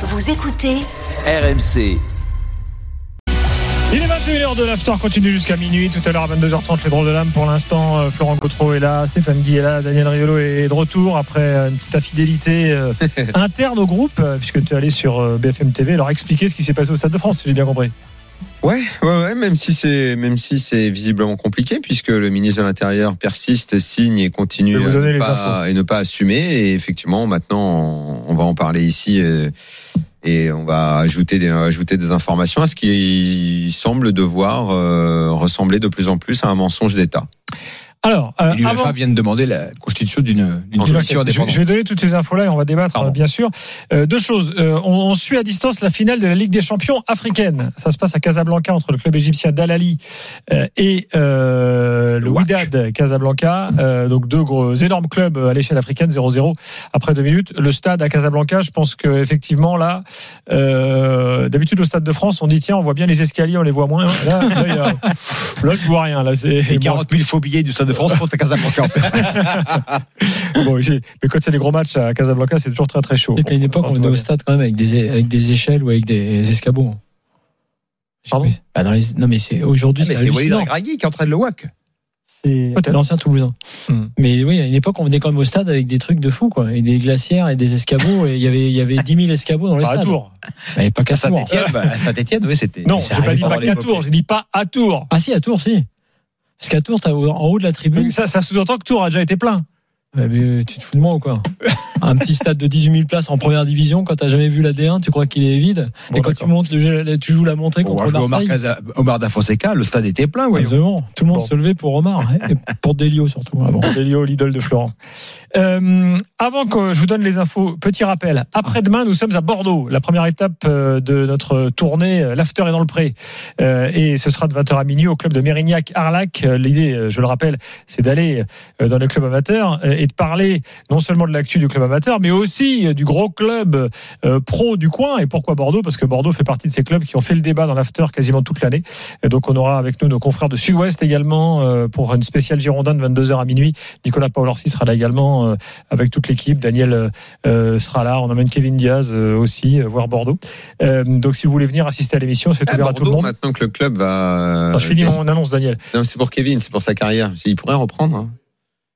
Vous écoutez RMC. Il est 21h de l'after, continue jusqu'à minuit. Tout à l'heure à 22h30, les drôles de l'âme. Pour l'instant, euh, Florent Cotreau est là, Stéphane Guy est là, Daniel Riolo est de retour après euh, une petite infidélité euh, interne au groupe, puisque tu es allé sur BFM TV leur expliquer ce qui s'est passé au Stade de France, si j'ai bien compris. Ouais, ouais, ouais, même si c'est même si c'est visiblement compliqué puisque le ministre de l'Intérieur persiste, signe et continue à ne pas, et ne pas assumer. Et effectivement, maintenant, on va en parler ici euh, et on va ajouter des ajouter des informations à ce qui semble devoir euh, ressembler de plus en plus à un mensonge d'État. Alors, euh, L'UEFA avant- vient de demander la constitution d'une Je, commission je indépendante. vais donner toutes ces infos-là et on va débattre, Pardon. euh, bien sûr. Euh, deux choses. Euh, on, on suit à distance la finale de la Ligue des Champions africaine. Ça se passe à Casablanca entre le club égyptien d'Al Ahly euh, et le. Wydad Casablanca. Donc deux gros, énormes clubs à l'échelle africaine, 0-0 après deux minutes. Le stade à Casablanca, je pense que effectivement là, d'habitude au Stade de France, on dit tiens, on voit bien les escaliers, on les voit moins. Là, là, tu vois rien. Là, Et 40 000 faux billets du Stade de France pour ta Casablanca en fait. Bon, mais quand a des gros matchs à Casablanca, c'est toujours très très chaud. C'est qu'à une époque, on venait au stade quand même avec des, avec des échelles ou avec des escabeaux. Je sais Pardon. Bah, dans les- Non, mais c'est aujourd'hui, Ah, mais c'est c'est Walid. Regragui qui entraîne le WAC. C'est l'ancien Toulousain. Hmm. Mais oui, à une époque, on venait quand même au stade avec des trucs de fou, quoi. Et des glacières et des escabeaux. Et il y avait, il y avait 10 000 escabeaux dans le Pas à stade. Tours. Mais pas qu'à À. Saint-Etienne, bah, à Saint-Etienne, oui, c'était. Non, c'est j'ai pas dit pas qu'à. Tours, j'ai dit pas à Tours. Ah si, à Tours, si. Parce qu'à Tours, en haut de la tribune. Ça, ça sous-entend que Tours a déjà été plein. Mais tu te fous de moi ou quoi? Un petit stade de 18 000 places en première division, quand t'as jamais vu la D1, tu crois qu'il est vide Bon, Et quand tu montes, le tu joues la montée Bon, contre Omar, Marseille. Casa- Omar Da Fonseca, le stade était plein, voyons. Absolument. Tout le monde Bon. se levait pour Omar. Et pour Delio surtout. avant. Delio, l'idole de Florent. Euh, avant que je vous donne les infos, petit rappel. Après-demain, nous sommes à Bordeaux. La première étape euh, de notre tournée, euh, l'after est dans le pré. Euh, et ce sera de 20h à minuit au club de Mérignac-Arlac. Euh, L'idée, je le rappelle, c'est d'aller dans le club amateur euh, et de parler non seulement de l'actu du club amateur, mais aussi euh, du gros club euh, pro du coin. Et pourquoi Bordeaux? Parce que Bordeaux fait partie de ces clubs qui ont fait le débat dans l'after quasiment toute l'année. Et donc on aura avec nous nos confrères de Sud-Ouest également euh, pour une spéciale Girondin de 22h à minuit. Nicolas Paolorsi sera là également euh, avec toute l'équipe. Daniel sera là. On emmène Kevin Diaz aussi voir Bordeaux. Donc si vous voulez venir assister à l'émission, c'est À ouvert à tout le Bordeaux, monde. maintenant que le club va. Je finis mon annonce, Daniel. Non, c'est pour Kevin, c'est pour sa carrière. Il pourrait reprendre. hein.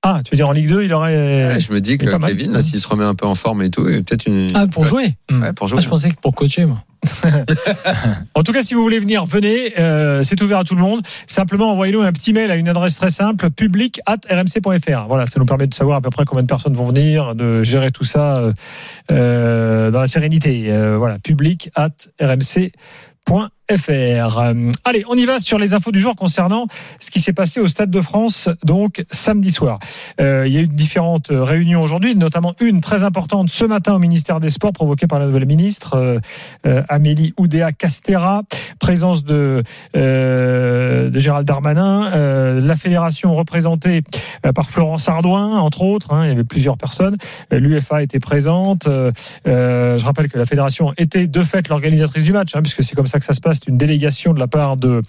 Ah, tu veux dire en Ligue 2, il aurait. Ouais, je me dis que. Kevin, là, s'il se remet un peu en forme et tout, et peut-être une. Ah, pour jouer Ouais, pour jouer. Ah, je pensais que pour coacher, moi. En tout cas, si vous voulez venir, venez. Euh, c'est ouvert à tout le monde. Simplement, envoyez-nous un petit mail à une adresse très simple public at rmc.fr. Voilà, ça nous permet de savoir à peu près combien de personnes vont venir, de gérer tout ça euh, euh, dans la sérénité. Euh, voilà, public at rmc.fr. Euh, allez, on y va sur les infos du jour concernant ce qui s'est passé au Stade de France, donc samedi soir. Euh, il y a eu différentes réunions aujourd'hui, notamment une très importante ce matin au ministère des Sports, provoquée par la nouvelle ministre euh, Amélie Oudéa Castera, présence de, Gérald Darmanin, la fédération représentée par Florence Ardouin, entre autres, hein, il y avait plusieurs personnes, l'UFA était présente, je rappelle que la fédération était de fait l'organisatrice du match, hein, puisque c'est comme ça que ça se passe, une délégation de la part de,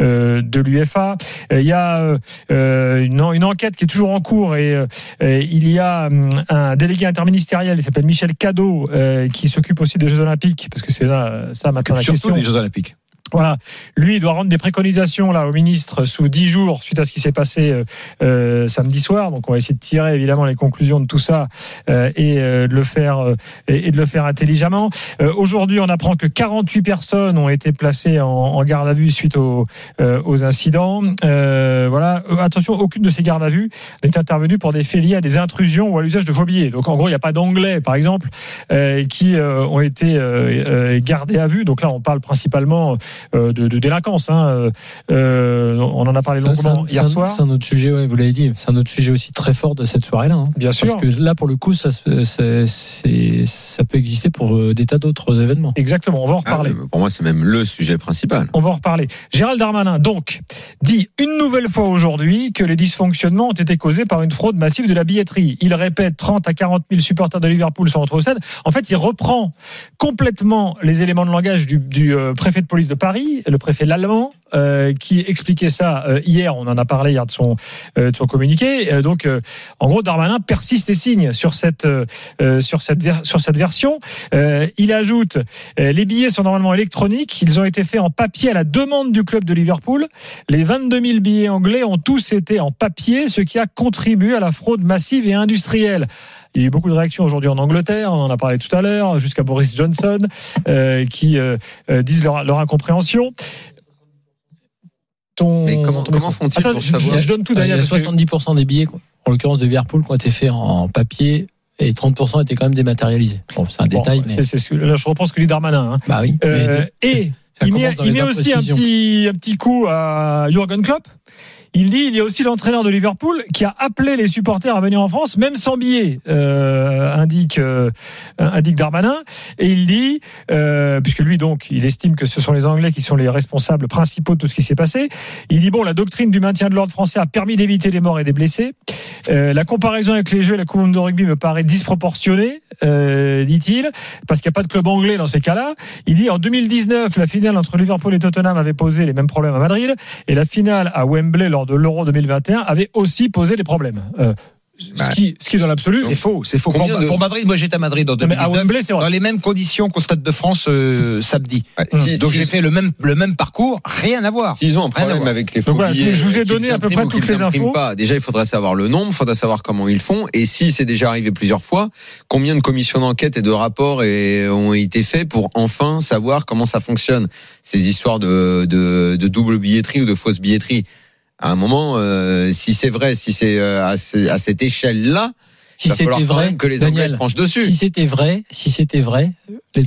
euh, de l'UFA. Euh, Il y a euh, une, en- une enquête qui est toujours en cours et, et il y a hum, un délégué interministériel, il s'appelle Michel Cadeau, qui s'occupe aussi des Jeux Olympiques, parce que c'est là ça maintenant la Surtout question. les Jeux Olympiques. Voilà, lui il doit rendre des préconisations là au ministre sous dix jours suite à ce qui s'est passé euh, euh, samedi soir. Donc on va essayer de tirer évidemment les conclusions de tout ça euh, et euh, de le faire euh, et, et de le faire intelligemment. Euh, Aujourd'hui, on apprend que 48 personnes ont été placées en, en garde à vue suite aux, aux incidents. Voilà, attention, aucune de ces gardes à vue n'est intervenue pour des faits liés à des intrusions ou à l'usage de faux billets. Donc en gros, il n'y a pas d'anglais, par exemple, qui ont été gardés à vue. Donc là, on parle principalement de, de délinquance. Hein. Euh, euh, on en a parlé longuement hier un- soir. c'est un autre sujet, ouais, vous l'avez dit. C'est un autre sujet aussi très fort de cette soirée-là. hein. Bien sûr. Parce que là, pour le coup, ça, peut exister pour euh, des tas d'autres événements. Exactement, on va en Ah, reparler. mais pour moi, c'est même le sujet principal. On va en reparler. Gérald Darmanin, donc, dit une nouvelle fois aujourd'hui que les dysfonctionnements ont été causés par une fraude massive de la billetterie. Il répète 30 à 40 000 supporters de Liverpool sont rentrés au stade. En fait, il reprend complètement les éléments de langage du, du, euh, préfet de police de Paris Le préfet l'allemand, euh, qui expliquait ça euh, hier. On en a parlé hier de son, euh, de son communiqué. Donc, en gros, Darmanin persiste et signe sur cette, sur cette, sur cette version. Il ajoute les billets sont normalement électroniques. Ils ont été faits en papier à la demande du club de Liverpool. Les 22 000 billets anglais ont tous été en papier, ce qui a contribué à la fraude massive et industrielle. Il y a eu beaucoup de réactions aujourd'hui en Angleterre, on en a parlé tout à l'heure, jusqu'à Boris Johnson, euh, qui euh, euh, disent leur, leur incompréhension. Ton, Mais comment- ton comment font-ils pour je, savoir je donne tout Il y Daniel. a parce que- 70% des billets, en l'occurrence de Liverpool, qui ont été faits en papier et 30% étaient quand même dématérialisés. Bon, c'est un Bon, détail, mais c'est- c'est ce que- là, je reprends ce que dit Darmanin. hein. bah oui. Euh, mais- et il met, il met aussi un petit, un petit coup à Jurgen Klopp. Il dit il y a aussi l'entraîneur de Liverpool qui a appelé les supporters à venir en France, même sans billet, euh, indique, euh, indique Darmanin. Et il dit, euh, puisque lui donc, il estime que ce sont les Anglais qui sont les responsables principaux de tout ce qui s'est passé. Il dit bon, la doctrine du maintien de l'ordre français a permis d'éviter des morts et des blessés. Euh, la comparaison avec les Jeux et la Coupe de rugby me paraît disproportionnée, euh, dit-il, parce qu'il n'y a pas de club anglais dans ces cas-là. Il dit en 2019, la finale entre Liverpool et Tottenham avait posé les mêmes problèmes à Madrid, et la finale à Wembley de l'Euro 2021 avait aussi posé les problèmes. Euh, Bah, ce, qui, ce qui, dans l'absolu, C'est faux, c'est faux. Pour, Combien de- pour Madrid, moi j'étais à Madrid en Non, mais à 2019, Wembley, c'est dans les mêmes conditions qu'au Stade de France euh, samedi. Ouais, si- Donc si- j'ai fait le même le même parcours, rien à voir. S'ils ont un Rien à problème voir. avec les Donc faux voilà, billets, je vous ai donné à peu près ou toutes les infos. Pas. Déjà, il faudrait savoir le nombre, il faudrait savoir comment ils font, et si c'est déjà arrivé plusieurs fois, combien de commissions d'enquête et de rapports et- ont été faits pour enfin savoir comment ça fonctionne? Ces histoires de, de, de double billetterie ou de fausse billetterie. À un moment, euh, si c'est vrai, si c'est euh, à, ce- à cette échelle-là, si c'était quand vrai, même que les Anglais Daniel, se penchent dessus. si c'était vrai, si c'était vrai,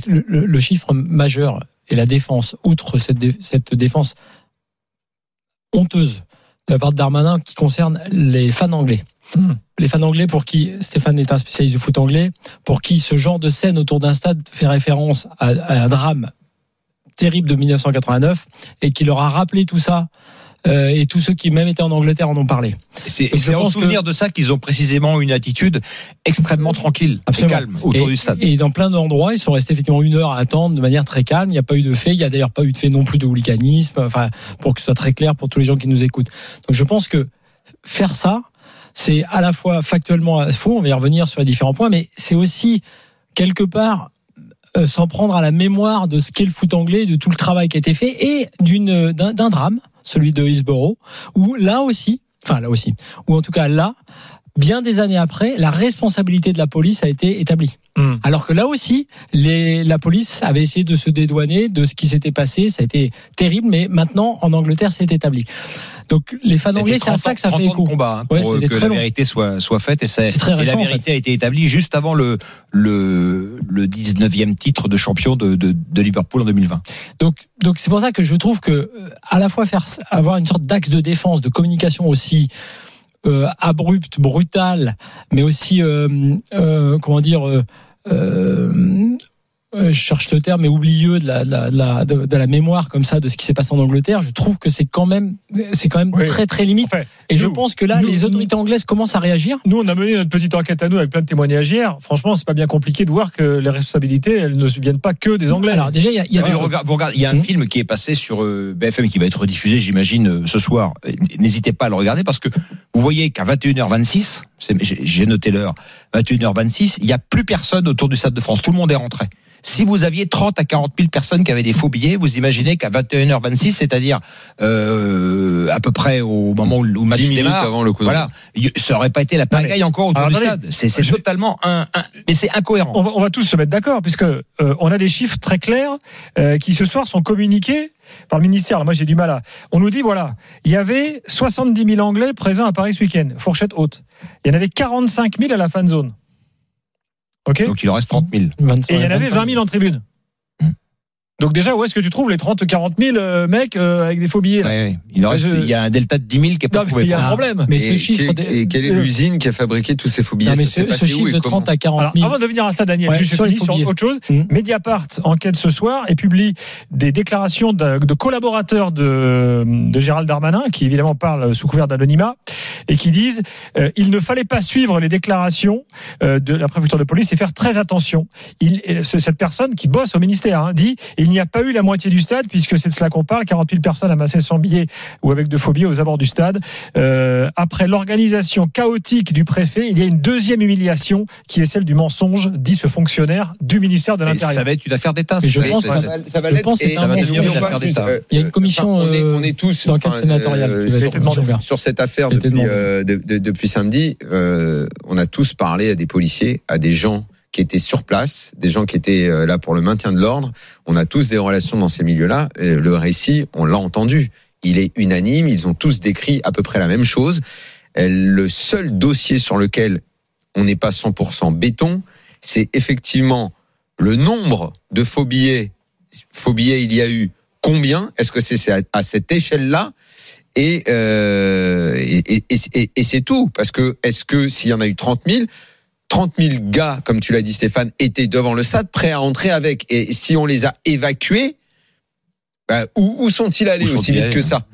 le, le- le chiffre majeur et la défense, outre cette, dé- cette défense honteuse de la part de Darmanin qui concerne les fans anglais. Hmm. Les fans anglais pour qui Stéphane est un spécialiste du foot anglais, pour qui ce genre de scène autour d'un stade fait référence à, à un drame terrible de 1989 et qui leur a rappelé tout ça. Euh, et tous ceux qui même étaient en Angleterre en ont parlé. Et C'est en souvenir de ça qu'ils ont précisément une attitude extrêmement tranquille Absolument. et calme autour et, du stade. Et dans plein d'endroits, ils sont restés effectivement une heure à attendre de manière très calme. Il n'y a pas eu de fait. Il n'y a d'ailleurs pas eu de fait non plus de hooliganisme. Enfin, pour que ce soit très clair pour tous les gens qui nous écoutent. Donc, je pense que faire ça, c'est à la fois factuellement faux. On va y revenir sur les différents points, mais c'est aussi quelque part euh, s'en prendre à la mémoire de ce qu'est le foot anglais, de tout le travail qui a été fait et d'une d'un d'un drame, celui de Hillsborough, où là aussi, enfin là aussi, ou en tout cas là, bien des années après, la responsabilité de la police a été établie. Hmm. Alors que là aussi, les, la police avait essayé de se dédouaner de ce qui s'était passé. Ça a été terrible, mais maintenant, en Angleterre, c'est établi. Donc, les fans anglais, c'est à ça que ça 30 fait écho. combat hein, Ouais, pour que la vérité soit soit faite et, c'est- la en vérité a été établie juste avant le le le 19e titre de champion de, de, de Liverpool en 2020. Donc, donc c'est pour ça que je trouve que euh, à la fois faire avoir une sorte d'axe de défense, de communication aussi abrupte, brutale, mais aussi euh, euh, comment dire. Euh, je cherche le terme, mais oublieux de la, de la, de la, de- de la mémoire comme ça de ce qui s'est passé en Angleterre. Je trouve que c'est quand même, c'est quand même Oui. très très limite. Enfin, Et je pense que là, nous- les autorités anglaises commencent à réagir. Nous, on a mené notre petite enquête à nous avec plein de témoignages hier. Franchement, c'est pas bien compliqué de voir que les responsabilités, elles ne viennent pas que des Anglais. Alors déjà, il y a, il y a Ah, des vous regardez- il y a un Mmh. film qui est passé sur euh, BFM qui va être diffusé, j'imagine, euh, ce soir. N'hésitez pas à le regarder parce que vous voyez qu'à 21h26, c'est- j'ai j'ai noté l'heure, 21h26, il n'y a plus personne autour du Stade de France. Tout le monde est rentré. Si vous aviez 30 à 40 000 personnes qui avaient des faux billets, vous imaginez qu'à 21h26, c'est-à-dire euh, à peu près au moment où le match 10 minutes démarre, avant le coup voilà, y- ça aurait pas été la pagaille encore autour alors, du stade. C'est Je- totalement un, un- mais c'est incohérent. on va, on va tous se mettre d'accord puisque euh, on a des chiffres très clairs euh, qui ce soir sont communiqués par le ministère. Moi, j'ai du mal à. On nous dit voilà, il y avait 70 000 Anglais présents à Paris ce week-end, fourchette haute. Il y en avait 45 000 à la fan zone. Ok. Donc il en reste 30 000. 25, Et il y en avait 25. 20 000 en tribune. Donc déjà, où est-ce que tu trouves les 30 40 000 euh, mecs euh, avec des faux billets là Ouais, ouais. Il en reste, Je- il y a un delta de 10 000 qui est pas Non, trouvé. il y a un problème. Mais et, ce chiffre, quel- des- et quelle est euh, l'usine qui a fabriqué tous ces faux billets non, mais Ça ce, chiffre de comment 30 à 40 Alors, 000. avant de venir à ça, Daniel, Ouais, juste je sur finis sur autre chose. Mmh. Mediapart enquête ce soir et publie des déclarations de, de collaborateurs de, de Gérald Darmanin, qui évidemment parlent sous couvert d'anonymat, et qui disent euh, il ne fallait pas suivre les déclarations euh, de la préfecture de police et faire très attention. Il, cette personne qui bosse au ministère hein, dit il n'y a pas eu la moitié du stade, puisque c'est de cela qu'on parle. 40 000 personnes amassées sans billets ou avec de faux billets aux abords du stade. Euh, après l'organisation chaotique du préfet, il y a une deuxième humiliation qui est celle du mensonge, dit ce fonctionnaire du ministère de l'Intérieur. ça va être une affaire d'État. Je ça. pense ça, va, ça je pense Et d'État. euh, Il y a une commission, enfin, on, est, euh, on est tous d'enquête enfin, sénatoriale euh, qui va être sur- demandée. sur, sur cette affaire depuis, demandée. euh, de- de- depuis samedi. euh, on a tous parlé à des policiers, à des gens qui étaient sur place, des gens qui étaient euh, là pour le maintien de l'ordre. On a tous des relations dans ces milieux-là. Le récit, on l'a entendu. Il est unanime. Ils ont tous décrit à peu près la même chose. Euh, Le seul dossier sur lequel on n'est pas 100% béton, c'est effectivement le nombre de faux billets. Faux billets, il y a eu combien? Est-ce que c'est à, cette échelle-là? Et, euh, et- et c'est tout. Parce que est-ce que s'il y en a eu 30 000, 30 000 gars, comme tu l'as dit Stéphane, étaient devant le stade, prêts à entrer avec. Et si on les a évacués, bah, où, où sont-ils allés Où aussi vite allés, que ça.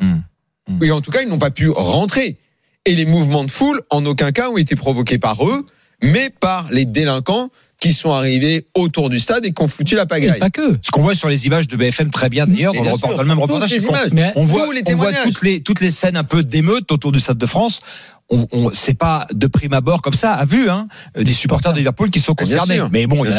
Oui, en tout cas, ils n'ont pas pu rentrer. Et les mouvements de foule, en aucun cas, ont été provoqués par eux, mais par les délinquants qui sont arrivés autour du stade et qui ont foutu la Et pagaille. pas que. Ce qu'on voit sur les images de BFM très bien d'ailleurs, dans dans le même reportage, les. Mais on voit, les on voit toutes les toutes les scènes un peu d'émeutes autour du Stade de France. On, on c'est pas de prime abord comme ça à vue hein, des supporters de Liverpool qui sont Ah, concernés. Mais bon, il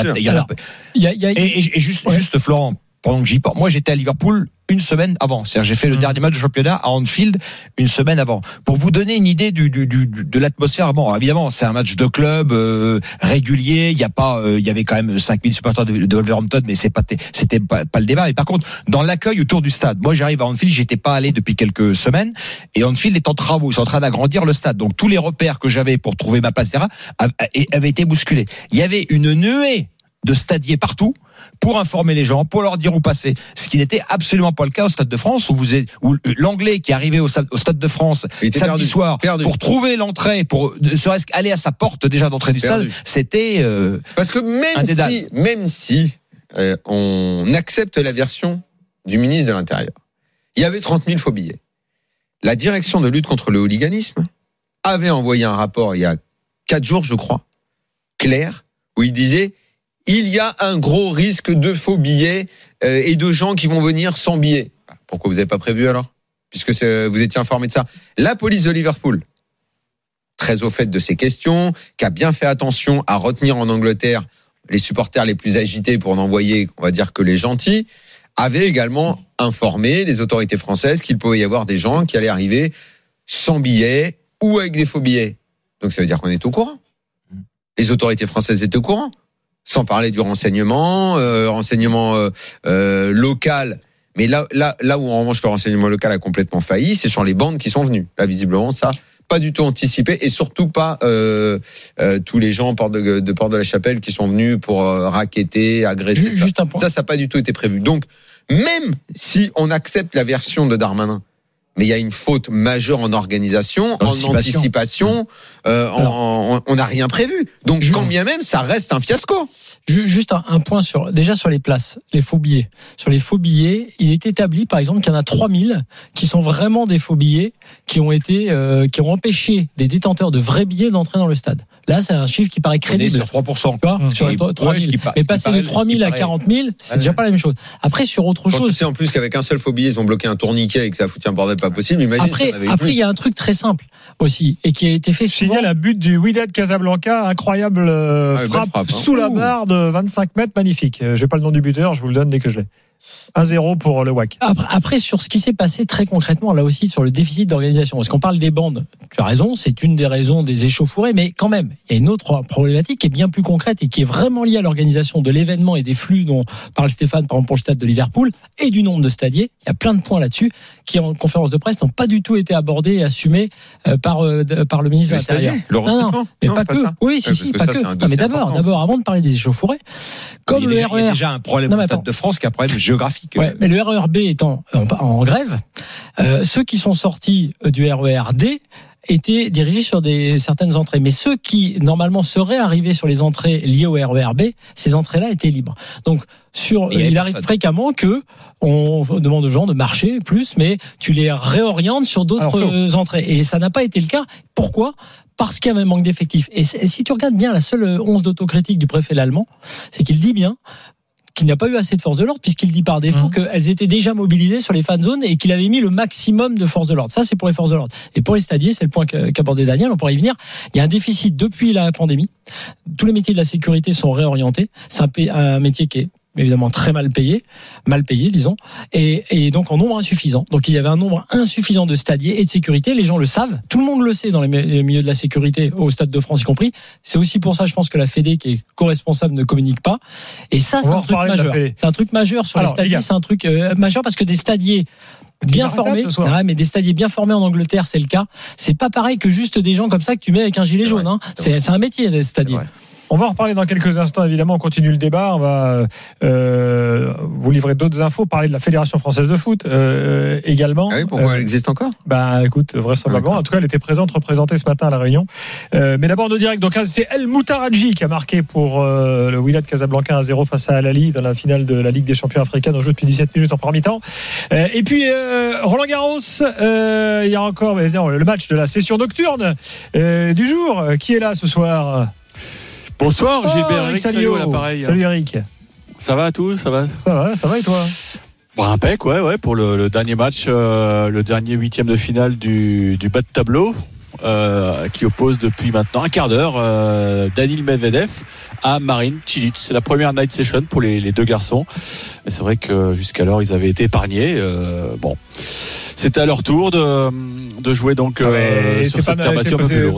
y a, et, juste Ouais. juste Florent, pendant que j'y pense, moi j'étais à Liverpool une semaine avant. C'est-à-dire j'ai fait le Mhm. dernier match de championnat à Anfield une semaine avant. Pour vous donner une idée du, du, du- de l'atmosphère, bon évidemment c'est un match de club euh, régulier. Il y a pas, euh, il y avait quand même 5000 supporters de, de Wolverhampton, mais c'est pas c'était pas, pas le débat. Et par contre dans l'accueil autour du stade, moi j'arrive à Anfield, j'étais pas allé depuis quelques semaines et Anfield est en travaux, ils sont en train d'agrandir le stade. Donc tous les repères que j'avais pour trouver ma place etc., avaient été bousculés. Il y avait une nuée de stadiers partout pour informer les gens, pour leur dire où passer. Ce qui n'était absolument pas le cas au Stade de France, où vous êtes, où l'anglais qui arrivait au Stade, au Stade de France samedi perdu. soir Perdu. pour trouver l'entrée, pour ne serait-ce qu'aller à sa porte déjà d'entrée du stade, c'était euh, Parce que même si, même si euh, on accepte la version du ministre de l'Intérieur, il y avait 30 000 faux billets. La direction de lutte contre le hooliganisme avait envoyé un rapport il y a quatre jours, je crois, clair, où il disait il y a un gros risque de faux billets euh, et de gens qui vont venir sans billets. Pourquoi vous n'avez pas prévu alors? Puisque c'est- vous étiez informé de ça. La police de Liverpool, très au fait de ces questions, qui a bien fait attention à retenir en Angleterre les supporters les plus agités pour n'envoyer, on va dire, que les gentils, avait également informé les autorités françaises qu'il pouvait y avoir des gens qui allaient arriver sans billets ou avec des faux billets. Donc ça veut dire qu'on est au courant. Les autorités françaises étaient au courant. Sans parler du renseignement, euh, renseignement euh, euh, local. Mais là, là, là où en revanche le renseignement local a complètement failli, c'est sur les bandes qui sont venues. Là, visiblement, ça pas du tout anticipé et surtout pas euh, euh, tous les gens de, de Porte de la Chapelle qui sont venus pour euh, raqueter, agresser. ju- juste un point. Ça, ça n'a pas du tout été prévu. Donc, même si on accepte la version de Darmanin, mais il y a une faute majeure en organisation, en Anticipation. euh, en- Alors. en- on n'a rien prévu. Donc, quand bien même, ça reste un fiasco. Ju- Juste un, un point sur déjà sur les places, les faux billets. Sur les faux billets, il est établi par exemple qu'il y en a 3000 qui sont vraiment des faux billets qui ont été euh, qui ont empêché des détenteurs de vrais billets d'entrer dans le stade. Là, c'est un chiffre qui paraît on est crédible. sur 3%. Tu vois, Mmh. sur les Et- 3000. ouais, ce qui pa- Mais passer de 3000 à ce qui paraît- 40 000, c'est Ouais. déjà pas la même chose. Après, sur autre Quand tu chose, sais en plus qu'avec un seul faux billet, ils ont bloqué un tourniquet et que ça a foutu un bordel pas possible, imagine après, après, il y a un truc très simple aussi et qui a été fait Je souvent. signale un but du Wydad Casablanca, incroyable euh, Ah, frappe, frappe, hein. sous la barre de 25 mètres, magnifique. Euh, J'ai pas le nom du buteur, je vous le donne dès que je l'ai. 1-0 pour le WAC. Après, après, sur ce qui s'est passé très concrètement, là aussi, sur le déficit d'organisation. Parce qu'on parle des bandes, tu as raison, c'est une des raisons des échauffourées, mais quand même, il y a une autre problématique qui est bien plus concrète et qui est vraiment liée à l'organisation de l'événement et des flux dont parle Stéphane, par exemple, pour le stade de Liverpool, et du nombre de stadiers. Il y a plein de points là-dessus qui, en conférence de presse, n'ont pas du tout été abordés et assumés euh, par, euh, de- par le ministre de l'Intérieur. le Non, non. Mais Non, pas, que. ça. Oui, si, si, pas ça, que. Non, mais d'abord, d'abord, avant de parler des échauffourées, comme il, y a le déjà, il y a RER. déjà un problème Non, au Stade de France qui est un problème géographique. Ouais, mais le RERB étant en, en grève, euh, ceux qui sont sortis euh, du RERD étaient dirigés sur des certaines entrées, mais ceux qui normalement seraient arrivés sur les entrées liées au RERB, ces entrées-là étaient libres. Donc sur, Et il arrive personne. fréquemment que on demande aux gens de marcher plus, mais tu les réorientes sur d'autres euh, entrées, et ça n'a pas été le cas. Pourquoi? Parce qu'il y avait un manque d'effectifs. Et c'est- si tu regardes bien la seule once d'autocritique du préfet l'allemand, c'est qu'il dit bien qu'il n'y a pas eu assez de force de l'ordre, puisqu'il dit par défaut Mhm. qu'elles étaient déjà mobilisées sur les fan zones et qu'il avait mis le maximum de force de l'ordre. Ça, c'est pour les forces de l'ordre. Et pour les stadiers, c'est le point qu'abordait Daniel, on pourrait y venir. Il y a un déficit depuis la pandémie. Tous les métiers de la sécurité sont réorientés. C'est un métier qui est évidemment très mal payé, mal payé, disons, et, et donc en nombre insuffisant. Donc il y avait un nombre insuffisant de stadiers et de sécurité. Les gens le savent, tout le monde le sait dans les mi- les milieux de la sécurité, au Stade de France y compris. C'est aussi pour ça, je pense que la Fédé, qui est co-responsable, ne communique pas. Et ça, c'est un truc majeur. C'est un truc majeur sur Alors, les stadiers. C'est un truc euh, majeur parce que des stadiers bien formés. Ouais, mais des stadiers bien formés en Angleterre, c'est le cas. C'est pas pareil que juste des gens comme ça que tu mets avec un gilet jaune. hein. c'est un métier des stadiers. On va en reparler dans quelques instants, évidemment. On continue le débat. On va euh, vous livrer d'autres infos, parler de la Fédération française de foot euh, également. Ah oui, pourquoi Euh, elle existe encore? Bah écoute, vraisemblablement. D'accord. En tout cas, elle était présente, représentée ce matin à la Réunion. Euh, mais d'abord, nos directs. Donc, c'est El Moutaradji qui a marqué pour euh, le Wydad Casablanca 1-0 face à Al Ahly dans la finale de la Ligue des Champions africaine. On joue depuis 17 minutes en premier temps. Euh, et puis, euh, Roland Garros, euh, il y a encore mais non, le match de la session nocturne euh, du jour. Qui est là ce soir? Bonsoir, Oh, Gilbert. Eric. Salio à l'appareil. Salut Eric. Ça va à tous Ça va Ça va, ça va et toi Bon, impec, ouais, ouais, pour le, le dernier match, euh, le dernier huitième de finale du, du bas de tableau. euh, qui oppose depuis maintenant un quart d'heure euh, Danil Medvedev à Marine Cilic. C'est la première night session pour les, les deux garçons. Et c'est vrai que jusqu'alors ils avaient été épargnés. Euh, bon, c'était à leur tour de, de jouer donc euh, Ah, Mais sur c'est cette pas- un parce-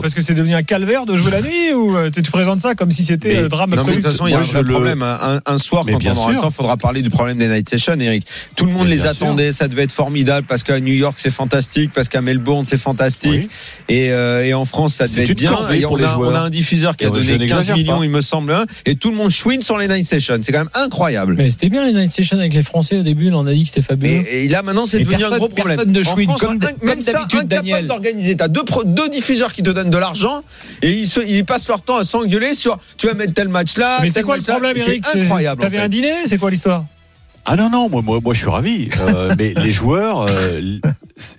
parce que c'est devenu un calvaire de jouer la nuit ou euh, tu, présentes ça comme si c'était Mais- le drame absolu de toute façon, il y a un le- problème. Un, un soir, Mais quand bien on aura le sûr. temps, il faudra parler du problème des night sessions, Eric. Tout le monde Mais les attendait, ça devait être formidable parce qu'à New York c'est fantastique, parce qu'à Melbourne c'est fantastique, Oui. et, euh, et en France ça devait être bien. corvée Et pour on, les a, on joueurs. a un diffuseur qui a donné 15 n'exagère millions, pas. il me semble, hein, et tout le monde chouine sur les night sessions. C'est quand même incroyable. Mais c'était bien les night sessions avec les Français au début. On a dit que c'était fabuleux. Et, et là maintenant c'est devenu un gros problème. Personne ne En chouine, France, comme- comme même ça, d'habitude, Daniel. d'organiser. T'as deux, deux diffuseurs qui te donnent de l'argent et ils, se- ils passent leur temps à s'engueuler sur tu vas mettre tel match là. Mais c'est quoi le problème, Eric C'est incroyable. en T'avais fait. un dîner C'est quoi l'histoire Ah non non moi moi, moi je suis ravi Euh, mais les joueurs euh,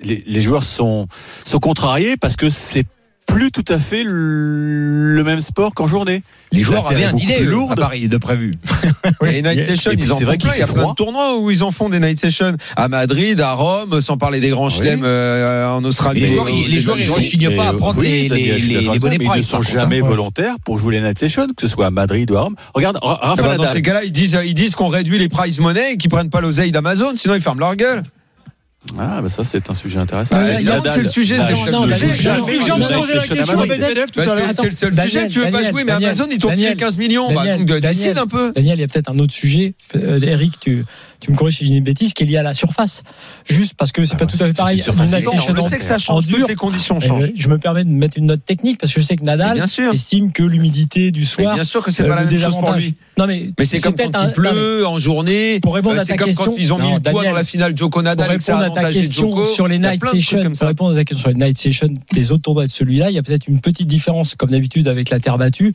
les, les joueurs sont sont contrariés parce que c'est plus tout à fait le, même sport qu'en journée. Les joueurs avaient un plus eux, lourde. à Paris de prévu. Et Night Session, et puis ils en c'est font vrai plein. qu'il Il y a fait plein de tournois où ils en font des Night Sessions à Madrid, à Rome, sans parler des grands Oui. chelems euh, en Australie. Les Mais, joueurs, euh, ils- les joueurs, ils sont- rechignent pas à euh, prendre oui, les- les- les- les bonnets mais ils ne sont contre, jamais hein. volontaires pour jouer les night sessions, que ce soit à Madrid ou à Rome. Regarde, Ah Rafa bah, dans Nadal. ces cas-là, ils disent, ils disent qu'on réduit les prize money et qu'ils prennent pas l'oseille d'Amazon, sinon ils ferment leur gueule. Ah, bah ça, c'est un sujet intéressant. Ah, c'est le sujet, Nadal, c'est Non, la question à. Medvedev tout à l'heure. c'est- le seul Daniel, sujet. Tu veux pas Daniel, jouer, mais Daniel, Amazon, ils t'ont filé Daniel, 15 millions. Bah, Daniel, donc, Daniel. décide un peu. Daniel, il y a peut-être un autre sujet. Euh, Eric, tu, tu me corriges si je dis une bêtise, qui est lié à la surface. Juste parce que c'est Ah pas bah, tout à fait pareil. On sait que ça change, toutes les conditions Euh, changent. Je me permets de mettre une note technique parce que je sais que Nadal estime que l'humidité du Mais soir. bien sûr que c'est euh, pas la même chose pour lui. Non mais, Mais c'est comme quand un- il non, pleut en journée. Pour répondre Euh, à C'est ta comme question, quand ils ont mis le Daniel, dans la finale Joko pour Nadal et que ça a répondre à ta question sur les night sessions, pour répondre à ta question sur les night sessions des autres tournois de celui-là, il y a peut-être une petite différence, comme d'habitude, avec la terre battue,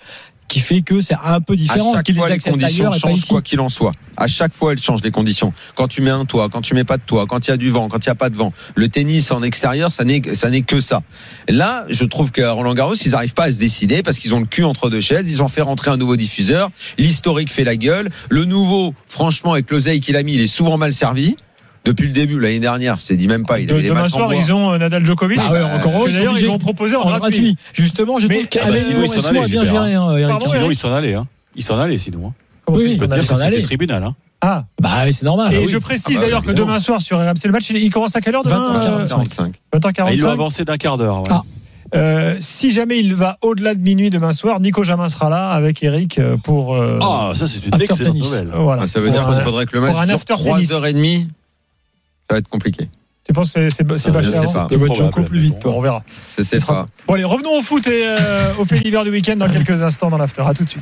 qui fait que c'est un peu À différent, chaque qu'ils fois, les conditions changent quoi qu'il en soit. À chaque fois, elles changent les conditions. Quand tu mets un toit, quand tu mets pas de toit, quand il y a du vent, quand il y a pas de vent. Le tennis en extérieur, ça n'est ça n'est que ça. Là, je trouve qu'à Roland Garros, ils n'arrivent pas à se décider parce qu'ils ont le cul entre deux chaises. Ils ont fait rentrer un nouveau diffuseur. L'historique fait la gueule. Le nouveau, franchement, avec l'oseille qu'il a mis, il est souvent mal servi depuis le début l'année dernière. C'est dit même pas. Il demain soir, ils ont euh, Nadal Djokovic. Ah ouais, d'ailleurs, ils l'ont proposé en, en gratuit. gratuit. Justement, je mais, trouve sinon, euh, ils s'en allaient. Sinon, ils s'en allaient. Hein. Ils s'en allaient, sinon. Oui, je peux dire que c'était tribunal. Hein. Ah, bah oui c'est normal. Et ah bah je précise ah bah d'ailleurs que demain soir sur RMC le match, il commence à quelle heure demain euh, 20h45. 20h45. Bah, d'un quart d'heure. Ah. Si jamais il va au-delà de minuit demain soir, Nico Jamin sera là avec Eric pour. Ah, ça c'est une excellente nouvelle. Voilà. ça veut dire qu'il faudrait que le match dure 3h30 ça va être compliqué. Tu penses que c'est c'est- c'est Ça, vois Peu Djoko probable, plus vite, bon. On verra. Je sais Ce sera- pas. Bon allez, revenons au foot et euh, au fait d'hiver du week-end dans quelques instants dans l'after. À tout de suite.